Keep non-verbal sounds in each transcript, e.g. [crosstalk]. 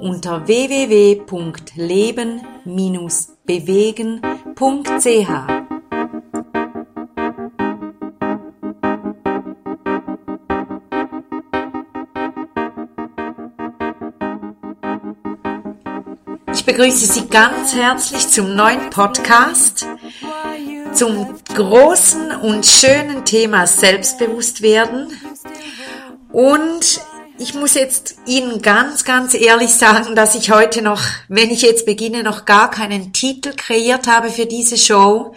unter www.leben-bewegen.ch. Ich begrüße Sie ganz herzlich zum neuen Podcast, zum großen und schönen Thema Selbstbewusstwerden. Und ich muss jetzt Ihnen ganz, ganz ehrlich sagen, dass ich heute noch, wenn ich jetzt beginne, noch gar keinen Titel kreiert habe für diese Show,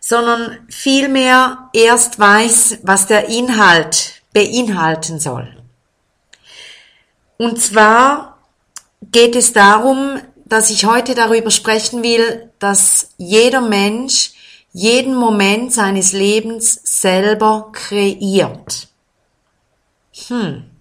sondern vielmehr erst weiß, was der Inhalt beinhalten soll. Und zwar geht es darum, dass ich heute darüber sprechen will, dass jeder Mensch jeden Moment seines Lebens selber kreiert. Hm.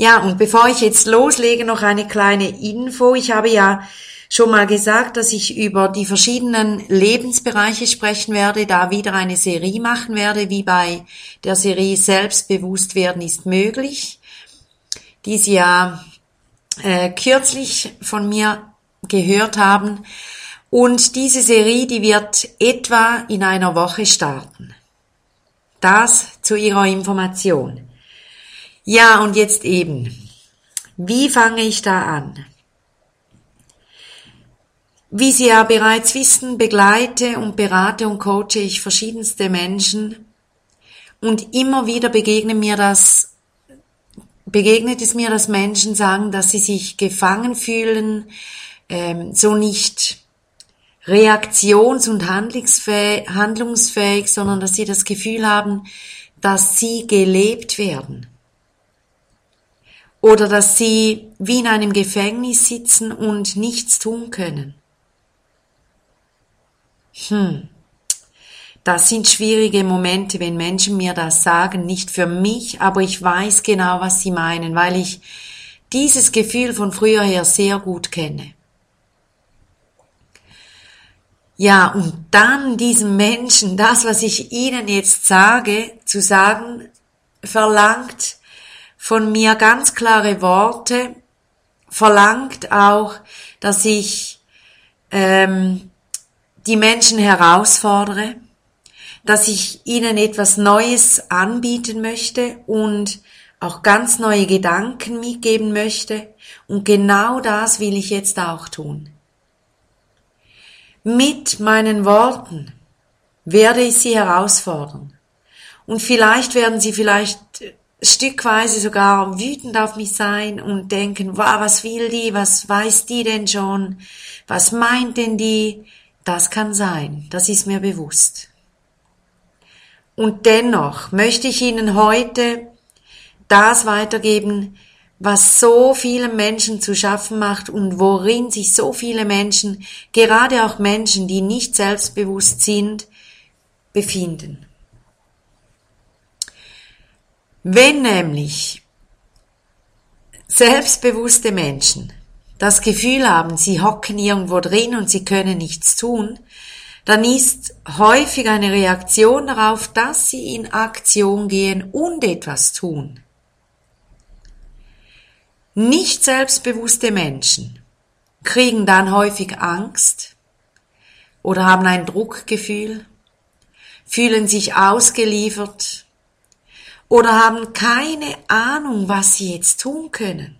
Ja, und bevor ich jetzt loslege, noch eine kleine Info. Ich habe ja schon mal gesagt, dass ich über die verschiedenen Lebensbereiche sprechen werde, da wieder eine Serie machen werde, wie bei der Serie Selbstbewusst werden ist möglich, die Sie ja äh, kürzlich von mir gehört haben. Und diese Serie, die wird etwa in einer Woche starten. Das zu Ihrer Information. Ja, und jetzt eben. Wie fange ich da an? Wie Sie ja bereits wissen, begleite und berate und coache ich verschiedenste Menschen und immer wieder begegnet mir das, begegnet es mir, dass Menschen sagen, dass sie sich gefangen fühlen, ähm, so nicht reaktions- und handlungsfähig, sondern dass sie das Gefühl haben, dass sie gelebt werden oder dass sie wie in einem Gefängnis sitzen und nichts tun können. Hm. Das sind schwierige Momente, wenn Menschen mir das sagen, nicht für mich, aber ich weiß genau, was sie meinen, weil ich dieses Gefühl von früher her sehr gut kenne. Ja, und dann diesem Menschen das, was ich Ihnen jetzt sage, zu sagen, verlangt von mir ganz klare Worte, verlangt auch, dass ich ähm, die Menschen herausfordere, dass ich ihnen etwas Neues anbieten möchte und auch ganz neue Gedanken mitgeben möchte. Und genau das will ich jetzt auch tun. Mit meinen Worten werde ich sie herausfordern. Und vielleicht werden sie vielleicht stückweise sogar wütend auf mich sein und denken, wow, was will die, was weiß die denn schon, was meint denn die? Das kann sein, das ist mir bewusst. Und dennoch möchte ich Ihnen heute das weitergeben, was so vielen Menschen zu schaffen macht und worin sich so viele Menschen, gerade auch Menschen, die nicht selbstbewusst sind, befinden. Wenn nämlich selbstbewusste Menschen das Gefühl haben, sie hocken irgendwo drin und sie können nichts tun, dann ist häufig eine Reaktion darauf, dass sie in Aktion gehen und etwas tun. Nicht selbstbewusste Menschen kriegen dann häufig Angst oder haben ein Druckgefühl, fühlen sich ausgeliefert, oder haben keine Ahnung, was sie jetzt tun können.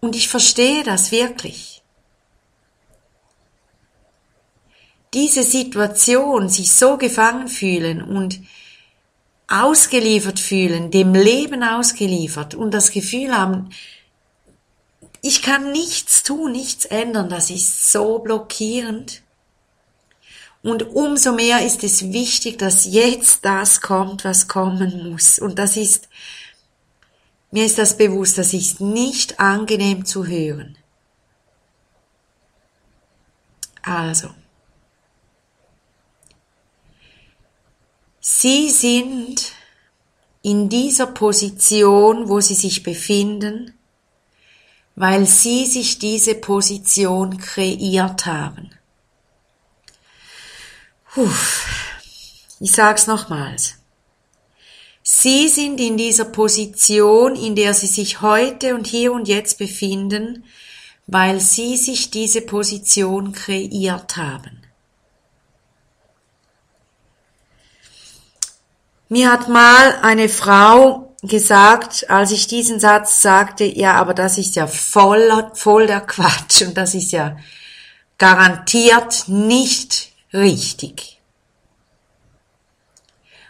Und ich verstehe das wirklich. Diese Situation, sich so gefangen fühlen und ausgeliefert fühlen, dem Leben ausgeliefert und das Gefühl haben, ich kann nichts tun, nichts ändern, das ist so blockierend. Und umso mehr ist es wichtig, dass jetzt das kommt, was kommen muss. Und das ist, mir ist das bewusst, das ist nicht angenehm zu hören. Also, Sie sind in dieser Position, wo Sie sich befinden, weil Sie sich diese Position kreiert haben. Uff. Ich sag's nochmals. Sie sind in dieser Position, in der Sie sich heute und hier und jetzt befinden, weil Sie sich diese Position kreiert haben. Mir hat mal eine Frau gesagt, als ich diesen Satz sagte, ja, aber das ist ja voll, voll der Quatsch und das ist ja garantiert nicht richtig.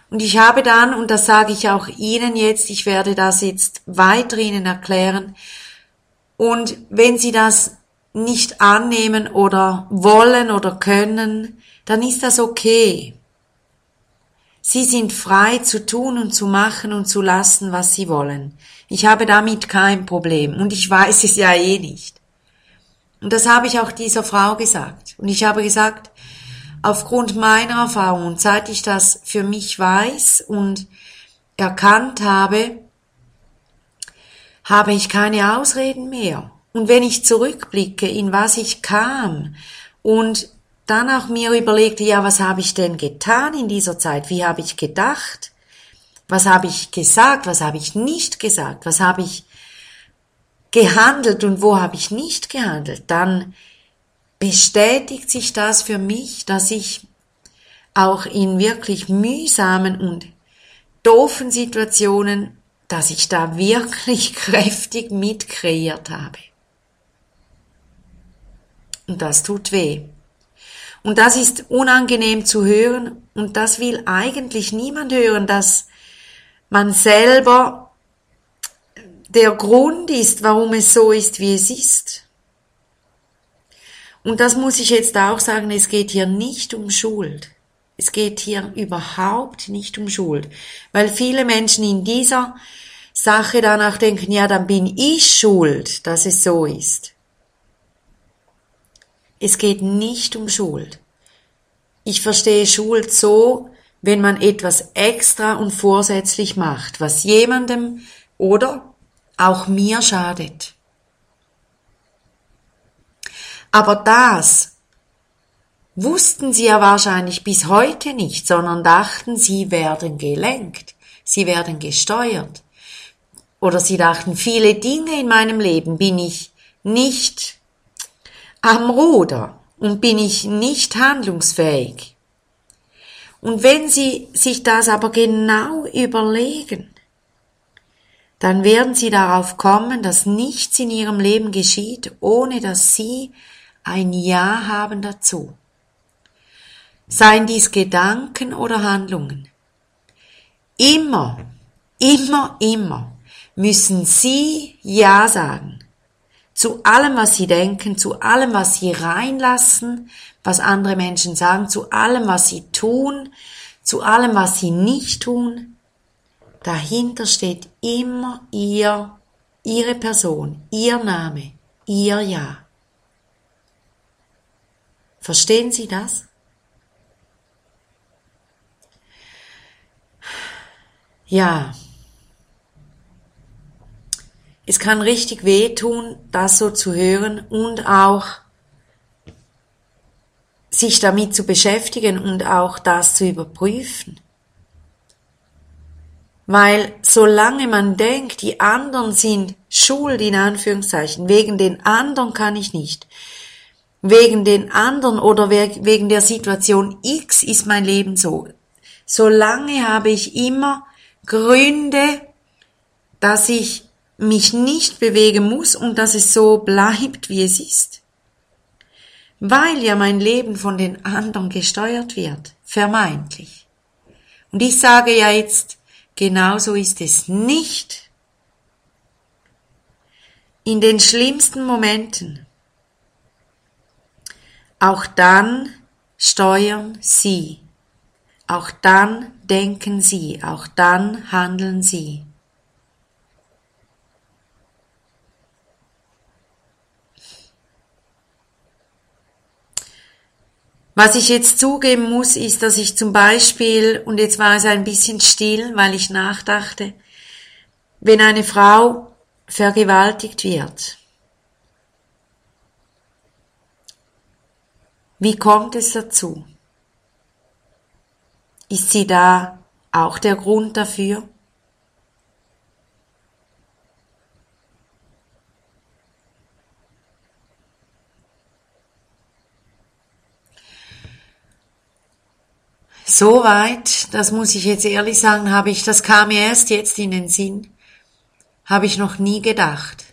Und ich habe dann, und das sage ich auch Ihnen jetzt, ich werde das jetzt weiter Ihnen erklären, und wenn Sie das nicht annehmen oder wollen oder können, dann ist das okay. Sie sind frei zu tun und zu machen und zu lassen, was Sie wollen. Ich habe damit kein Problem und ich weiß es ja eh nicht. Und das habe ich auch dieser Frau gesagt. Und ich habe gesagt, aufgrund meiner Erfahrung seit ich das für mich weiß und erkannt habe, habe ich keine Ausreden mehr. Und wenn ich zurückblicke, in was ich kam und dann auch mir überlegte, ja, was habe ich denn getan in dieser Zeit? Wie habe ich gedacht? Was habe ich gesagt? Was habe ich nicht gesagt? Was habe ich gehandelt und wo habe ich nicht gehandelt? Dann bestätigt sich das für mich, dass ich auch in wirklich mühsamen und doofen Situationen, dass ich da wirklich [laughs] kräftig mitkreiert habe. Und das tut weh. Und das ist unangenehm zu hören und das will eigentlich niemand hören, dass man selber der Grund ist, warum es so ist, wie es ist. Und das muss ich jetzt auch sagen, es geht hier nicht um Schuld. Es geht hier überhaupt nicht um Schuld, weil viele Menschen in dieser Sache danach denken, ja, dann bin ich schuld, dass es so ist. Es geht nicht um Schuld. Ich verstehe Schuld so, wenn man etwas extra und vorsätzlich macht, was jemandem oder auch mir schadet. Aber das wussten sie ja wahrscheinlich bis heute nicht, sondern dachten, sie werden gelenkt, sie werden gesteuert. Oder sie dachten, viele Dinge in meinem Leben bin ich nicht am Ruder und bin ich nicht handlungsfähig. Und wenn Sie sich das aber genau überlegen, dann werden Sie darauf kommen, dass nichts in Ihrem Leben geschieht, ohne dass Sie ein Ja haben dazu. Seien dies Gedanken oder Handlungen. Immer, immer, immer müssen Sie Ja sagen. Zu allem, was Sie denken, zu allem, was Sie reinlassen, was andere Menschen sagen, zu allem, was Sie tun, zu allem, was Sie nicht tun. Dahinter steht immer Ihr, Ihre Person, Ihr Name, Ihr Ja. Verstehen Sie das? Ja. Es kann richtig wehtun, das so zu hören und auch sich damit zu beschäftigen und auch das zu überprüfen. Weil solange man denkt, die anderen sind schuld in Anführungszeichen, wegen den anderen kann ich nicht, wegen den anderen oder wegen der Situation X ist mein Leben so. Solange habe ich immer Gründe, dass ich mich nicht bewegen muss und dass es so bleibt, wie es ist. Weil ja mein Leben von den anderen gesteuert wird, vermeintlich. Und ich sage ja jetzt, genauso ist es nicht. In den schlimmsten Momenten, auch dann steuern Sie. Auch dann denken Sie. Auch dann handeln Sie. Was ich jetzt zugeben muss, ist, dass ich zum Beispiel, und jetzt war es ein bisschen still, weil ich nachdachte, wenn eine Frau vergewaltigt wird, wie kommt es dazu? Ist sie da auch der Grund dafür? So weit, das muss ich jetzt ehrlich sagen, habe ich, das kam mir erst jetzt in den Sinn, habe ich noch nie gedacht.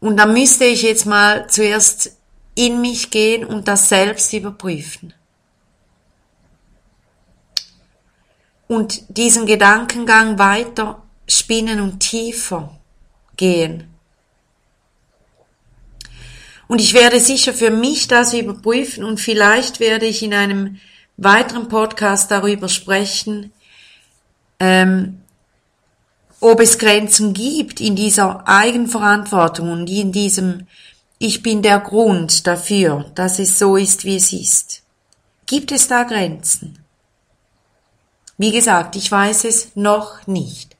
Und da müsste ich jetzt mal zuerst in mich gehen und das selbst überprüfen. Und diesen Gedankengang weiter spinnen und tiefer gehen. Und ich werde sicher für mich das überprüfen und vielleicht werde ich in einem weiteren Podcast darüber sprechen, ähm, ob es Grenzen gibt in dieser Eigenverantwortung und in diesem Ich bin der Grund dafür, dass es so ist, wie es ist. Gibt es da Grenzen? Wie gesagt, ich weiß es noch nicht.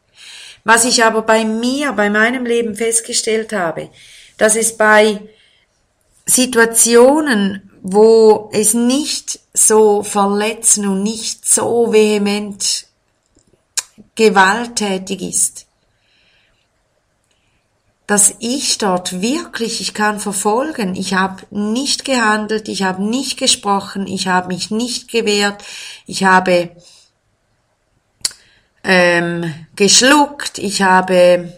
Was ich aber bei mir, bei meinem Leben festgestellt habe, dass es bei Situationen, wo es nicht so verletzen und nicht so vehement gewalttätig ist, dass ich dort wirklich, ich kann verfolgen, ich habe nicht gehandelt, ich habe nicht gesprochen, ich habe mich nicht gewehrt, ich habe ähm, geschluckt, ich habe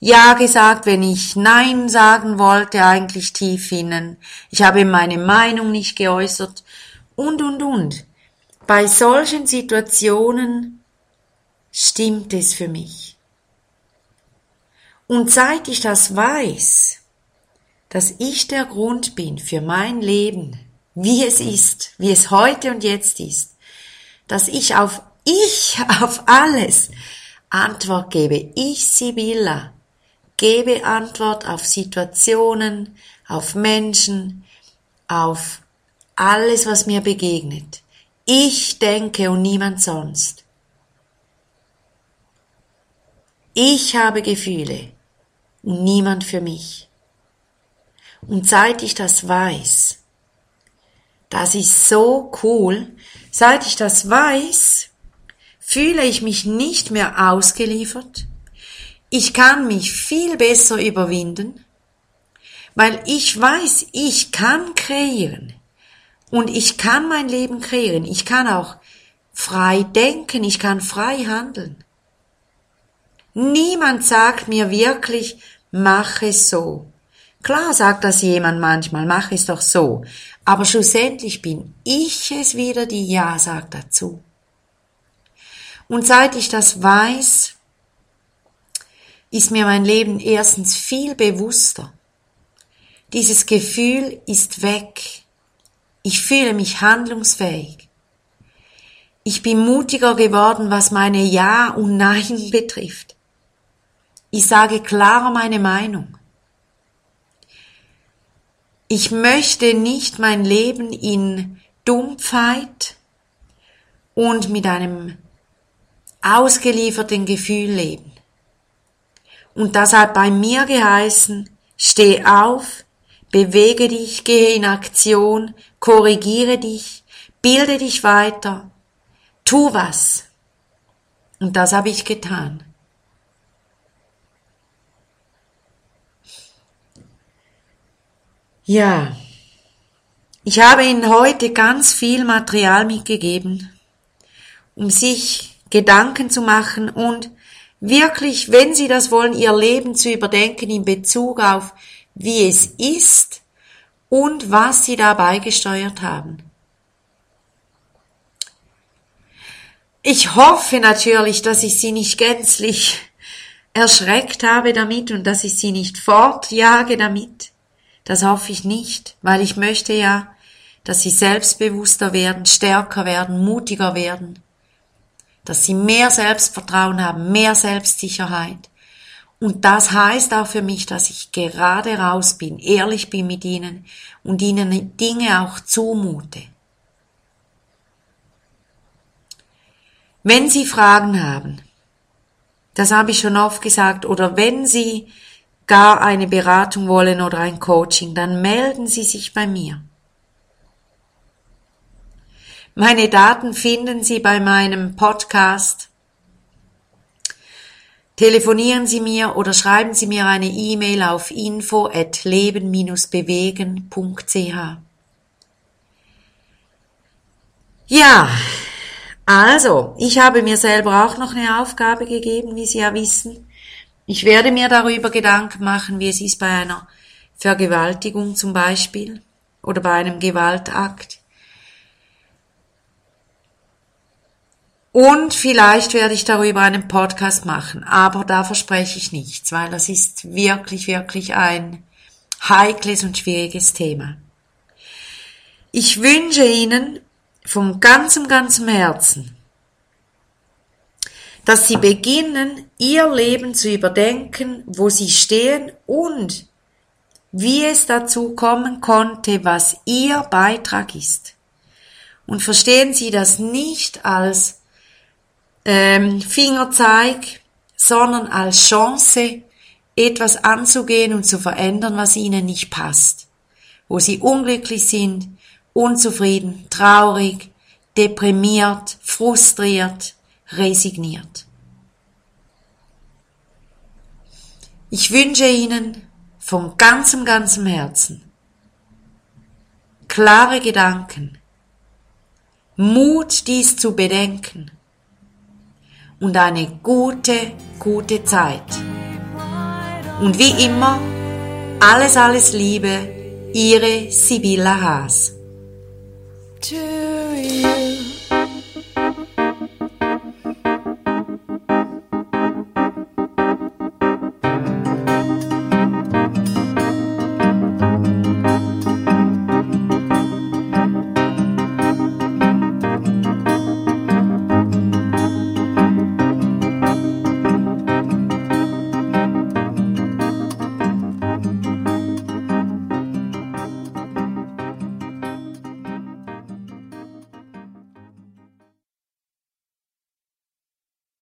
ja gesagt, wenn ich Nein sagen wollte, eigentlich tief innen. Ich habe meine Meinung nicht geäußert und, und, und. Bei solchen Situationen stimmt es für mich. Und seit ich das weiß, dass ich der Grund bin für mein Leben, wie es ist, wie es heute und jetzt ist, dass ich auf ich [laughs] auf alles Antwort gebe, ich Sibylla, Gebe Antwort auf Situationen, auf Menschen, auf alles, was mir begegnet. Ich denke und niemand sonst. Ich habe Gefühle niemand für mich. Und seit ich das weiß, das ist so cool, seit ich das weiß, fühle ich mich nicht mehr ausgeliefert, ich kann mich viel besser überwinden, weil ich weiß, ich kann kreieren und ich kann mein Leben kreieren. Ich kann auch frei denken, ich kann frei handeln. Niemand sagt mir wirklich, mach es so. Klar sagt das jemand manchmal, mach es doch so. Aber schlussendlich bin ich es wieder, die Ja sagt dazu. Und seit ich das weiß, ist mir mein Leben erstens viel bewusster. Dieses Gefühl ist weg. Ich fühle mich handlungsfähig. Ich bin mutiger geworden, was meine Ja und Nein [laughs] betrifft. Ich sage klarer meine Meinung. Ich möchte nicht mein Leben in Dumpfheit und mit einem ausgelieferten Gefühl leben. Und das hat bei mir geheißen, steh auf, bewege dich, gehe in Aktion, korrigiere dich, bilde dich weiter, tu was. Und das habe ich getan. Ja, ich habe Ihnen heute ganz viel Material mitgegeben, um sich Gedanken zu machen und wirklich, wenn Sie das wollen, Ihr Leben zu überdenken in Bezug auf, wie es ist und was Sie dabei gesteuert haben. Ich hoffe natürlich, dass ich Sie nicht gänzlich erschreckt habe damit und dass ich Sie nicht fortjage damit. Das hoffe ich nicht, weil ich möchte ja, dass Sie selbstbewusster werden, stärker werden, mutiger werden dass sie mehr Selbstvertrauen haben, mehr Selbstsicherheit Und das heißt auch für mich, dass ich gerade raus bin, ehrlich bin mit ihnen und ihnen Dinge auch zumute. Wenn Sie Fragen haben, das habe ich schon oft gesagt, oder wenn Sie gar eine Beratung wollen oder ein Coaching, dann melden Sie sich bei mir. Meine Daten finden Sie bei meinem Podcast Telefonieren Sie mir oder schreiben Sie mir eine E-Mail auf info at leben-bewegen.ch. Ja, also, ich habe mir selber auch noch eine Aufgabe gegeben, wie Sie ja wissen. Ich werde mir darüber Gedanken machen, wie es ist bei einer Vergewaltigung zum Beispiel oder bei einem Gewaltakt. Und vielleicht werde ich darüber einen Podcast machen, aber da verspreche ich nichts, weil das ist wirklich, wirklich ein heikles und schwieriges Thema. Ich wünsche Ihnen von ganzem, ganzem Herzen, dass Sie beginnen, Ihr Leben zu überdenken, wo Sie stehen und wie es dazu kommen konnte, was Ihr Beitrag ist. Und verstehen Sie das nicht als ähm, Fingerzeig, sondern als Chance, etwas anzugehen und zu verändern, was ihnen nicht passt, wo sie unglücklich sind, unzufrieden, traurig, deprimiert, frustriert, resigniert. Ich wünsche Ihnen von ganzem, ganzem Herzen klare Gedanken, Mut, dies zu bedenken und eine gute, gute Zeit. Und wie immer, alles, alles Liebe, Ihre Sibylla Haas.